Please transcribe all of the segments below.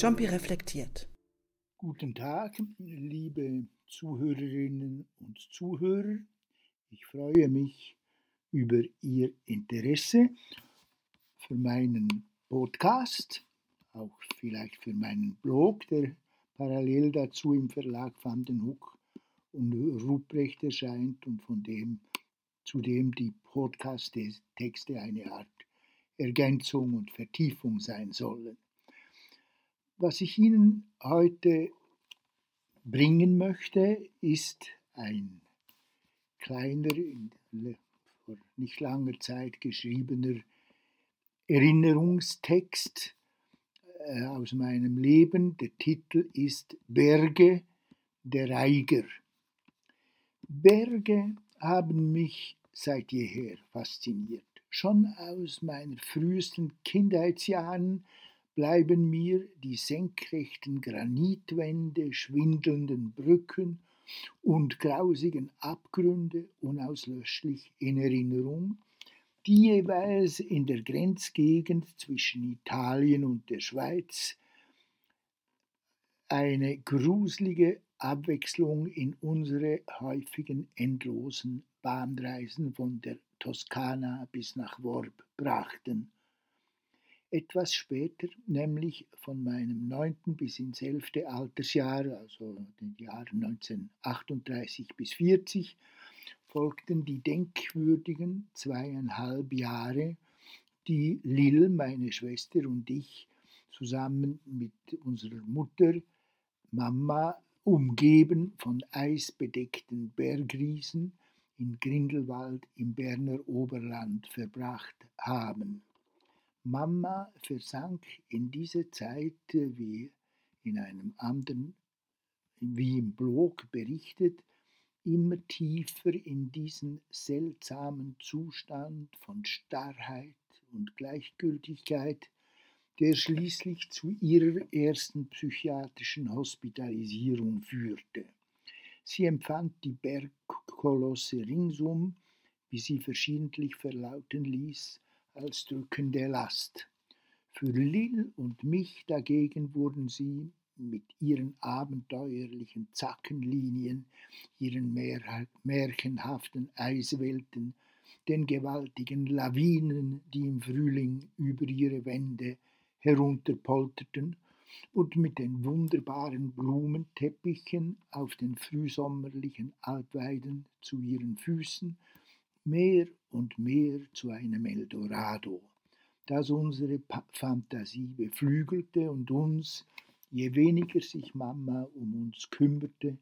Jumpy reflektiert. Guten Tag, liebe Zuhörerinnen und Zuhörer. Ich freue mich über Ihr Interesse für meinen Podcast, auch vielleicht für meinen Blog, der parallel dazu im Verlag Van den Hoek und Ruprecht erscheint und von dem zudem die Podcast-Texte eine Art Ergänzung und Vertiefung sein sollen. Was ich Ihnen heute bringen möchte, ist ein kleiner, vor nicht langer Zeit geschriebener Erinnerungstext äh, aus meinem Leben. Der Titel ist Berge der Reiger. Berge haben mich seit jeher fasziniert. Schon aus meinen frühesten Kindheitsjahren bleiben mir die senkrechten Granitwände, schwindelnden Brücken und grausigen Abgründe unauslöschlich in Erinnerung, die jeweils in der Grenzgegend zwischen Italien und der Schweiz eine gruselige Abwechslung in unsere häufigen endlosen Bahnreisen von der Toskana bis nach Worb brachten. Etwas später, nämlich von meinem neunten bis ins elfte Altersjahr, also den Jahren 1938 bis 40, folgten die denkwürdigen zweieinhalb Jahre, die Lil, meine Schwester und ich zusammen mit unserer Mutter, Mama, umgeben von eisbedeckten Bergriesen, in Grindelwald im Berner Oberland verbracht haben. Mama versank in dieser Zeit, wie in einem anderen, wie im Blog berichtet, immer tiefer in diesen seltsamen Zustand von Starrheit und Gleichgültigkeit, der schließlich zu ihrer ersten psychiatrischen Hospitalisierung führte. Sie empfand die Bergkolosse ringsum, wie sie verschiedentlich verlauten ließ, als drückende Last. Für Lil und mich dagegen wurden sie mit ihren abenteuerlichen Zackenlinien, ihren märchenhaften Eiswelten, den gewaltigen Lawinen, die im Frühling über ihre Wände herunterpolterten und mit den wunderbaren Blumenteppichen auf den frühsommerlichen Alpweiden zu ihren Füßen mehr und mehr zu einem Eldorado, das unsere Fantasie beflügelte und uns, je weniger sich Mama um uns kümmerte,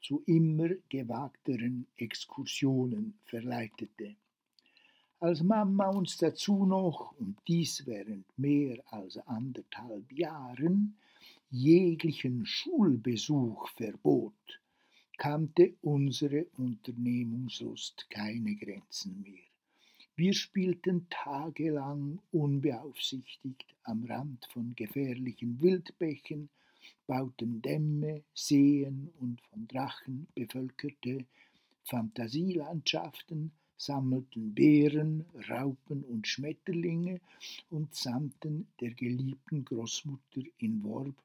zu immer gewagteren Exkursionen verleitete. Als Mama uns dazu noch, und dies während mehr als anderthalb Jahren, jeglichen Schulbesuch verbot, kannte unsere Unternehmungslust keine Grenzen mehr. Wir spielten tagelang unbeaufsichtigt am Rand von gefährlichen Wildbächen, bauten Dämme, Seen und von Drachen bevölkerte Fantasielandschaften, sammelten Beeren, Raupen und Schmetterlinge und sandten der geliebten Großmutter in Worb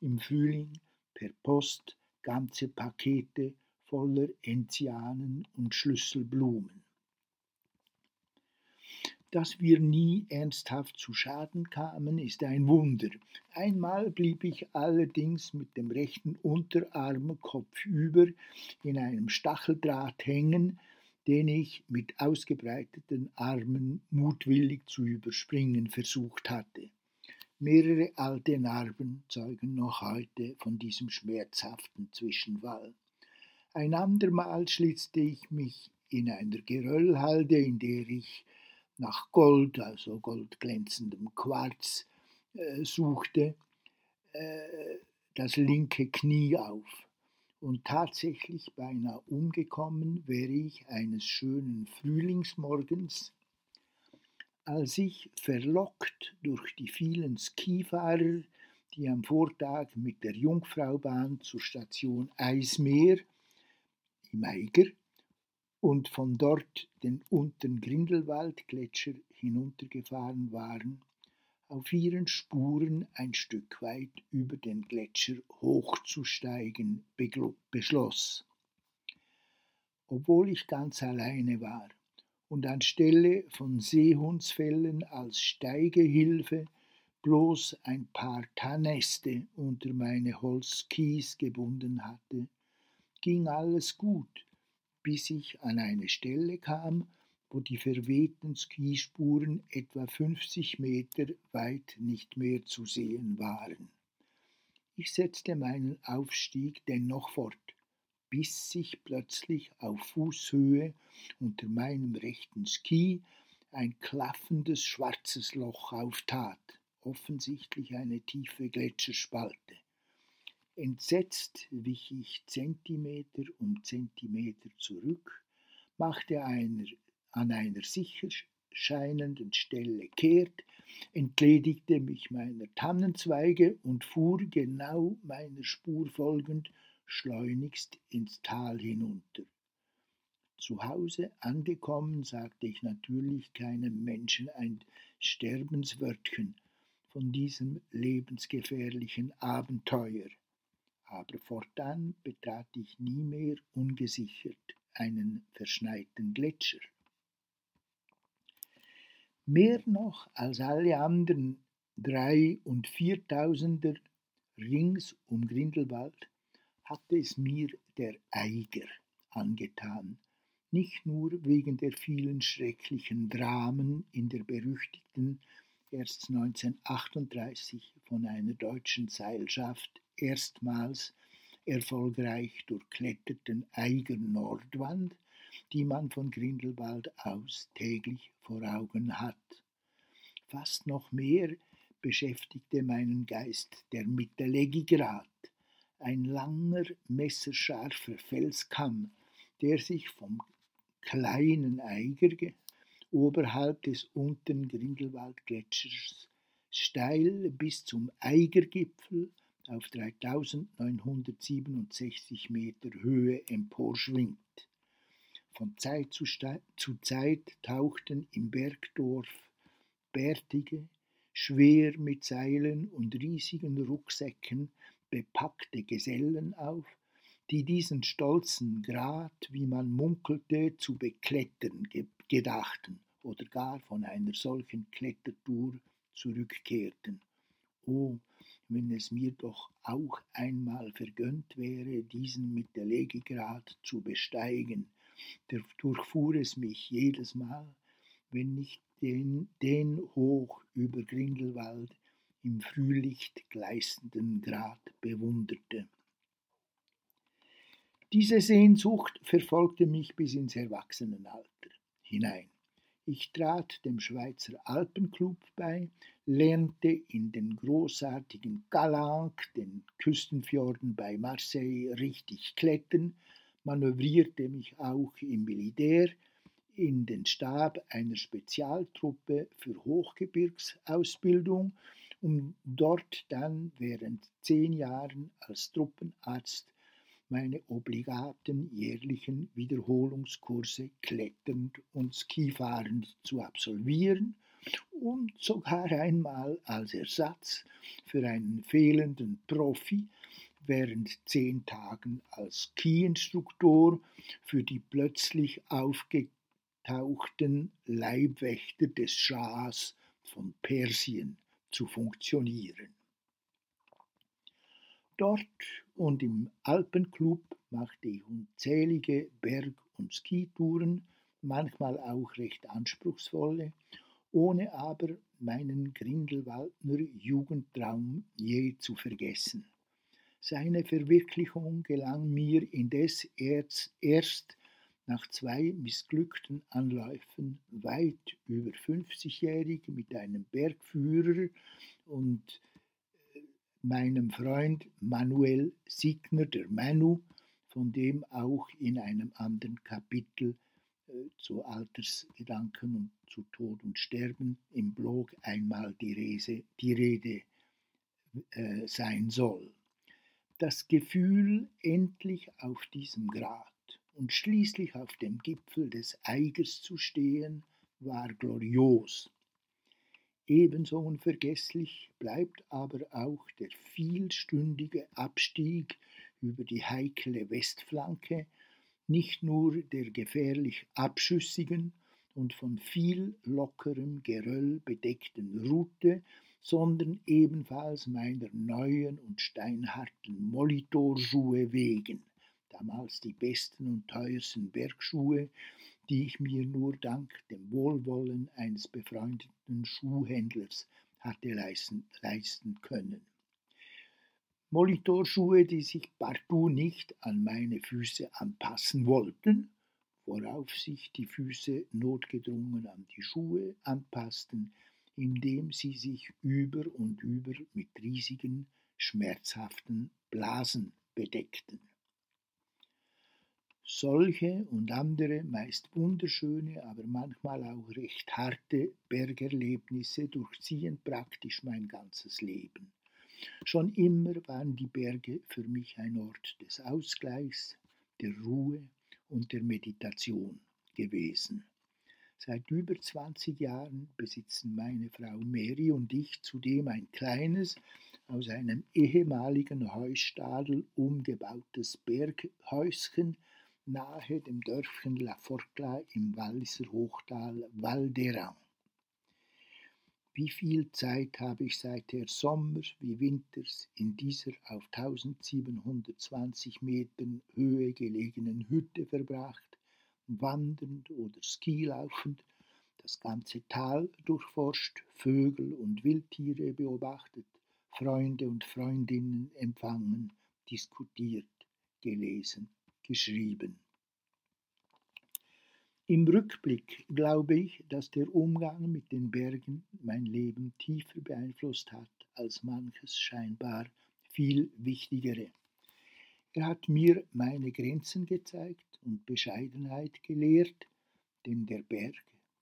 im Frühling per Post ganze Pakete voller Enzianen und Schlüsselblumen. Dass wir nie ernsthaft zu Schaden kamen, ist ein Wunder. Einmal blieb ich allerdings mit dem rechten Unterarm kopfüber in einem Stacheldraht hängen, den ich mit ausgebreiteten Armen mutwillig zu überspringen versucht hatte. Mehrere alte Narben zeugen noch heute von diesem schmerzhaften Zwischenfall. Ein andermal schlitzte ich mich in einer Geröllhalde, in der ich nach Gold, also goldglänzendem Quarz, äh, suchte, äh, das linke Knie auf und tatsächlich beinahe umgekommen wäre ich eines schönen Frühlingsmorgens, als ich, verlockt durch die vielen Skifahrer, die am Vortag mit der Jungfraubahn zur Station Eismeer im Eiger und von dort den unteren Grindelwaldgletscher hinuntergefahren waren, auf ihren Spuren ein Stück weit über den Gletscher hochzusteigen beschloss. Obwohl ich ganz alleine war und anstelle von Seehundsfällen als Steigehilfe bloß ein paar Tannäste unter meine Holzkies gebunden hatte, ging alles gut, bis ich an eine Stelle kam, wo die verwehten Skispuren etwa 50 Meter weit nicht mehr zu sehen waren. Ich setzte meinen Aufstieg dennoch fort, bis sich plötzlich auf Fußhöhe unter meinem rechten Ski ein klaffendes schwarzes Loch auftat, offensichtlich eine tiefe Gletscherspalte. Entsetzt wich ich Zentimeter um Zentimeter zurück, machte einer an einer sicher scheinenden Stelle kehrt, entledigte mich meiner Tannenzweige und fuhr genau meiner Spur folgend schleunigst ins Tal hinunter. Zu Hause angekommen, sagte ich natürlich keinem Menschen ein Sterbenswörtchen von diesem lebensgefährlichen Abenteuer. Aber fortan betrat ich nie mehr ungesichert einen verschneiten Gletscher. Mehr noch als alle anderen drei- und viertausender rings um Grindelwald hatte es mir der Eiger angetan, nicht nur wegen der vielen schrecklichen Dramen in der berüchtigten erst 1938 von einer deutschen Seilschaft erstmals erfolgreich durchkletterten Eiger Nordwand, die man von Grindelwald aus täglich vor Augen hat. Fast noch mehr beschäftigte meinen Geist der Mittellegigrad, ein langer, messerscharfer Felskamm, der sich vom kleinen Eiger oberhalb des unteren Grindelwaldgletschers steil bis zum Eigergipfel auf 3967 Meter Höhe emporschwingt. Von Zeit zu, zu Zeit tauchten im Bergdorf bärtige, schwer mit Seilen und riesigen Rucksäcken bepackte Gesellen auf, die diesen stolzen Grat, wie man munkelte, zu beklettern gedachten oder gar von einer solchen Klettertour zurückkehrten. Oh, wenn es mir doch auch einmal vergönnt wäre, diesen Mittellegegrad zu besteigen, durchfuhr es mich jedes Mal, wenn ich den, den hoch über Grindelwald im Frühlicht gleißenden Grat bewunderte. Diese Sehnsucht verfolgte mich bis ins Erwachsenenalter hinein. Ich trat dem Schweizer Alpenclub bei, lernte in den großartigen Galanques, den Küstenfjorden bei Marseille, richtig klettern, manövrierte mich auch im Militär in den Stab einer Spezialtruppe für Hochgebirgsausbildung, um dort dann während zehn Jahren als Truppenarzt meine obligaten jährlichen Wiederholungskurse kletternd und skifahrend zu absolvieren und sogar einmal als Ersatz für einen fehlenden Profi während zehn Tagen als Skiinstruktor für die plötzlich aufgetauchten Leibwächter des Schahs von Persien zu funktionieren. Dort und im Alpenclub machte ich unzählige Berg- und Skitouren, manchmal auch recht anspruchsvolle, ohne aber meinen Grindelwaldner Jugendtraum je zu vergessen. Seine Verwirklichung gelang mir indes erst, erst nach zwei missglückten Anläufen weit über 50-jährig mit einem Bergführer und äh, meinem Freund Manuel Signer, der Manu, von dem auch in einem anderen Kapitel äh, zu Altersgedanken und zu Tod und Sterben im Blog einmal die, Rese, die Rede äh, sein soll. Das Gefühl, endlich auf diesem Grat und schließlich auf dem Gipfel des Eigers zu stehen, war glorios. Ebenso unvergesslich bleibt aber auch der vielstündige Abstieg über die heikle Westflanke, nicht nur der gefährlich abschüssigen und von viel lockerem Geröll bedeckten Route, sondern ebenfalls meiner neuen und steinharten Molitorschuhe wegen, damals die besten und teuersten Bergschuhe, die ich mir nur dank dem Wohlwollen eines befreundeten Schuhhändlers hatte leisten, leisten können. Molitorschuhe, die sich partout nicht an meine Füße anpassen wollten, worauf sich die Füße notgedrungen an die Schuhe anpassten, indem sie sich über und über mit riesigen, schmerzhaften Blasen bedeckten. Solche und andere meist wunderschöne, aber manchmal auch recht harte Bergerlebnisse durchziehen praktisch mein ganzes Leben. Schon immer waren die Berge für mich ein Ort des Ausgleichs, der Ruhe und der Meditation gewesen. Seit über 20 Jahren besitzen meine Frau Mary und ich zudem ein kleines, aus einem ehemaligen Heustadel umgebautes Berghäuschen nahe dem Dörfchen La Forcla im Walliser Hochtal Val. Wie viel Zeit habe ich seither Sommer wie Winters in dieser auf 1720 Metern Höhe gelegenen Hütte verbracht, wandernd oder skilaufend, das ganze Tal durchforscht, Vögel und Wildtiere beobachtet, Freunde und Freundinnen empfangen, diskutiert, gelesen, geschrieben. Im Rückblick glaube ich, dass der Umgang mit den Bergen mein Leben tiefer beeinflusst hat als manches scheinbar viel wichtigere. Er hat mir meine Grenzen gezeigt und Bescheidenheit gelehrt, denn der Berg,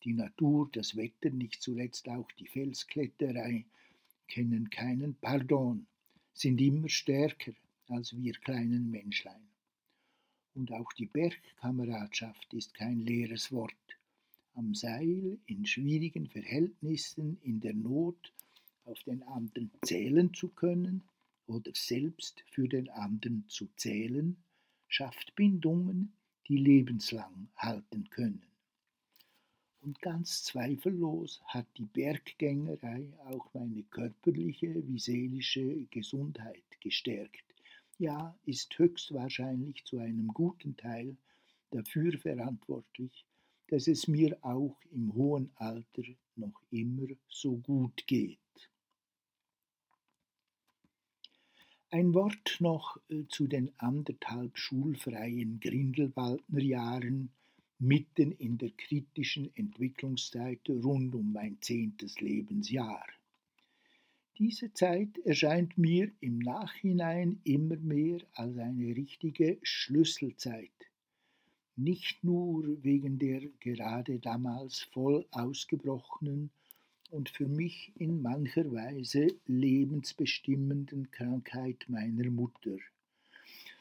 die Natur, das Wetter, nicht zuletzt auch die Felskletterei kennen keinen Pardon, sind immer stärker als wir kleinen Menschlein und auch die Bergkameradschaft ist kein leeres Wort. Am Seil, in schwierigen Verhältnissen, in der Not, auf den anderen zählen zu können oder selbst für den anderen zu zählen, schafft Bindungen, die lebenslang halten können. Und ganz zweifellos hat die Berggängerei auch meine körperliche wie seelische Gesundheit gestärkt ja, ist höchstwahrscheinlich zu einem guten Teil dafür verantwortlich, dass es mir auch im hohen Alter noch immer so gut geht. Ein Wort noch äh, zu den anderthalb schulfreien Grindelwaldner Jahren mitten in der kritischen Entwicklungszeit rund um mein zehntes Lebensjahr. Diese Zeit erscheint mir im Nachhinein immer mehr als eine richtige Schlüsselzeit, nicht nur wegen der gerade damals voll ausgebrochenen und für mich in mancher Weise lebensbestimmenden Krankheit meiner Mutter,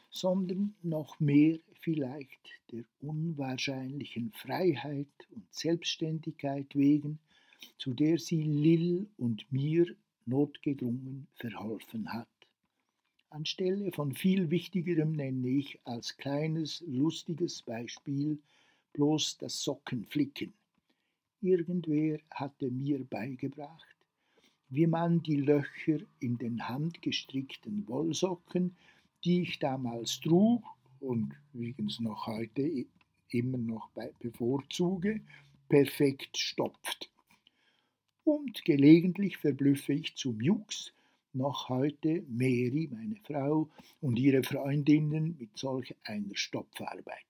sondern noch mehr vielleicht der unwahrscheinlichen Freiheit und Selbstständigkeit wegen, zu der sie Lil und mir notgedrungen verholfen hat. Anstelle von viel Wichtigerem nenne ich als kleines, lustiges Beispiel bloß das Sockenflicken. Irgendwer hatte mir beigebracht, wie man die Löcher in den handgestrickten Wollsocken, die ich damals trug und übrigens noch heute immer noch bevorzuge, perfekt stopft und gelegentlich verblüffe ich zum Jux noch heute Mary, meine Frau, und ihre Freundinnen mit solch einer Stopfarbeit.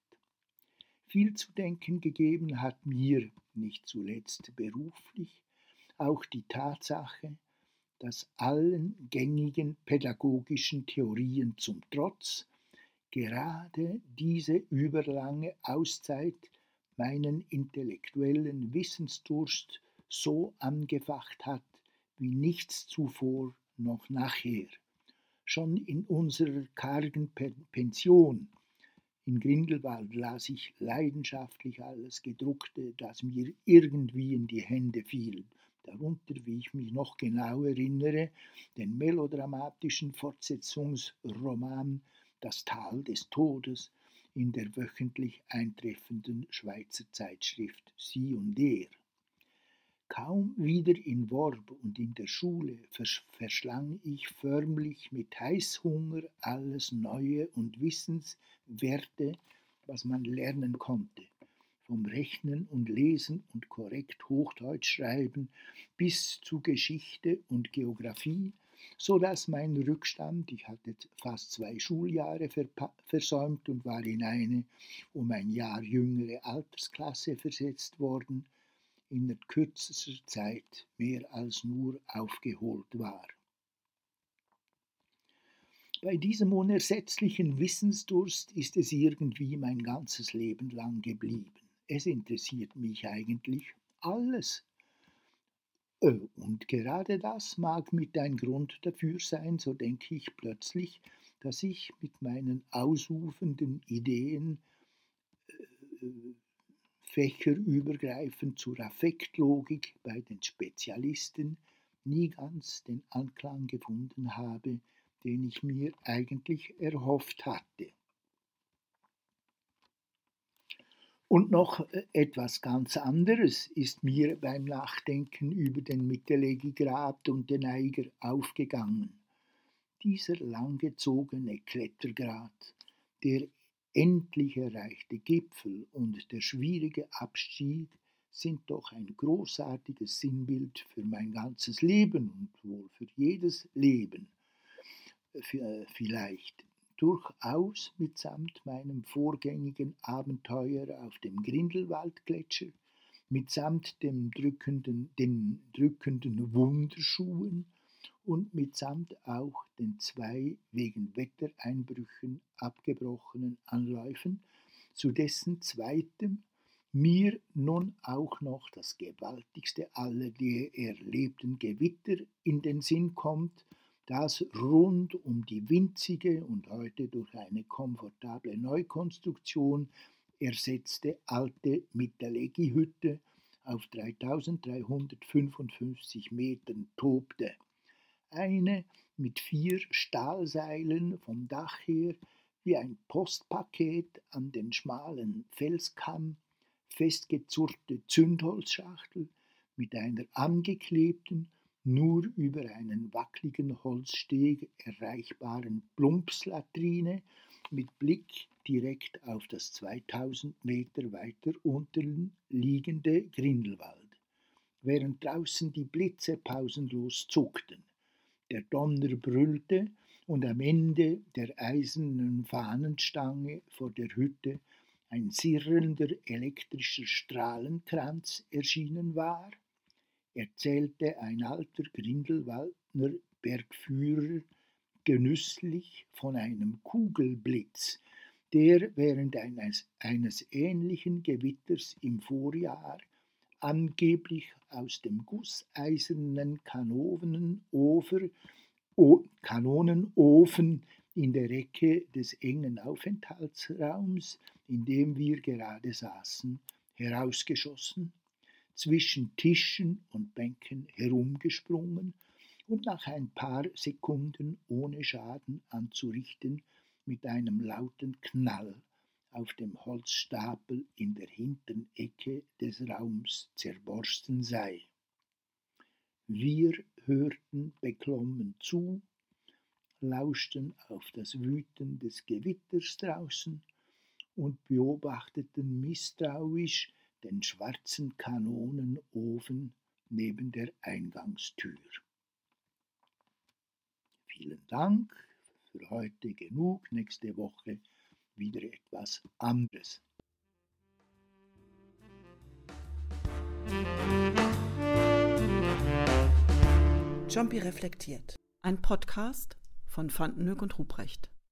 Viel zu denken gegeben hat mir, nicht zuletzt beruflich, auch die Tatsache, dass allen gängigen pädagogischen Theorien zum Trotz gerade diese überlange Auszeit meinen intellektuellen Wissensdurst so angefacht hat wie nichts zuvor noch nachher. Schon in unserer kargen Pension in Grindelwald las ich leidenschaftlich alles Gedruckte, das mir irgendwie in die Hände fiel. darunter, wie ich mich noch genau erinnere, den melodramatischen Fortsetzungsroman Das Tal des Todes in der wöchentlich eintreffenden Schweizer Zeitschrift Sie und Er. Kaum wieder in Worb und in der Schule verschlang ich förmlich mit Heißhunger alles Neue und Wissenswerte, was man lernen konnte, vom Rechnen und Lesen und korrekt Hochdeutsch schreiben bis zu Geschichte und Geographie, so dass mein Rückstand, ich hatte fast zwei Schuljahre versäumt und war in eine um ein Jahr jüngere Altersklasse versetzt worden, in kürzester Zeit mehr als nur aufgeholt war. Bei diesem unersetzlichen Wissensdurst ist es irgendwie mein ganzes Leben lang geblieben. Es interessiert mich eigentlich alles. Äh, und gerade das mag mit ein Grund dafür sein, so denke ich plötzlich, dass ich mit meinen ausufenden Ideen äh, fächerübergreifend zur Affektlogik bei den Spezialisten nie ganz den Anklang gefunden habe, den ich mir eigentlich erhofft hatte. Und noch äh, etwas ganz anderes ist mir beim Nachdenken über den Mittelegigrad und den Eiger aufgegangen. Dieser langgezogene Klettergrad, der endlich erreichte Gipfel und der schwierige Abstieg sind doch ein großartiges Sinnbild für mein ganzes Leben und wohl für jedes Leben. Vielleicht durchaus mitsamt meinem vorgängigen Abenteuer auf dem Grindelwaldgletscher, mitsamt dem drückenden, den drückenden Wunderschuhen und mitsamt auch den zwei wegen Wettereinbrüchen abgebrochenen Anläufen, zu dessen zweitem mir nun auch noch das gewaltigste aller die erlebten Gewitter in den Sinn kommt, das rund um die winzige und heute durch eine komfortable Neukonstruktion ersetzte alte Mittelegi-Hütte auf 3355 Metern tobte eine mit vier Stahlseilen vom Dach her wie ein Postpaket an den schmalen Felskamm festgezurrte Zündholzschachtel mit einer angeklebten, nur über einen wackeligen Holzsteg erreichbaren Plumpslatrine mit Blick direkt auf das 2000 Meter weiter unten liegende Grindelwald, während draußen die Blitze pausenlos zuckten. Der Donner brüllte, und am Ende der eisernen Fahnenstange vor der Hütte ein sirrender elektrischer Strahlenkranz erschienen war, erzählte ein alter Grindelwaldner Bergführer genüsslich von einem Kugelblitz, der während eines, eines ähnlichen Gewitters im Vorjahr angeblich aus dem gusseisernen Kanonenofer, o, Kanonenofen in der Ecke des engen Aufenthaltsraums, in dem wir gerade saßen, herausgeschossen, zwischen Tischen und Bänken herumgesprungen und nach ein paar Sekunden ohne Schaden anzurichten mit einem lauten Knall auf dem Holzstapel in der hinteren Ecke des Raums zerborsten sei. Wir hörten beklommen zu, lauschten auf das Wüten des Gewitters draußen und beobachteten misstrauisch den schwarzen Kanonenofen neben der Eingangstür. Vielen Dank, für heute genug, nächste Woche wieder etwas anderes. Jumpy reflektiert. Ein Podcast von Vandenhoek und Ruprecht.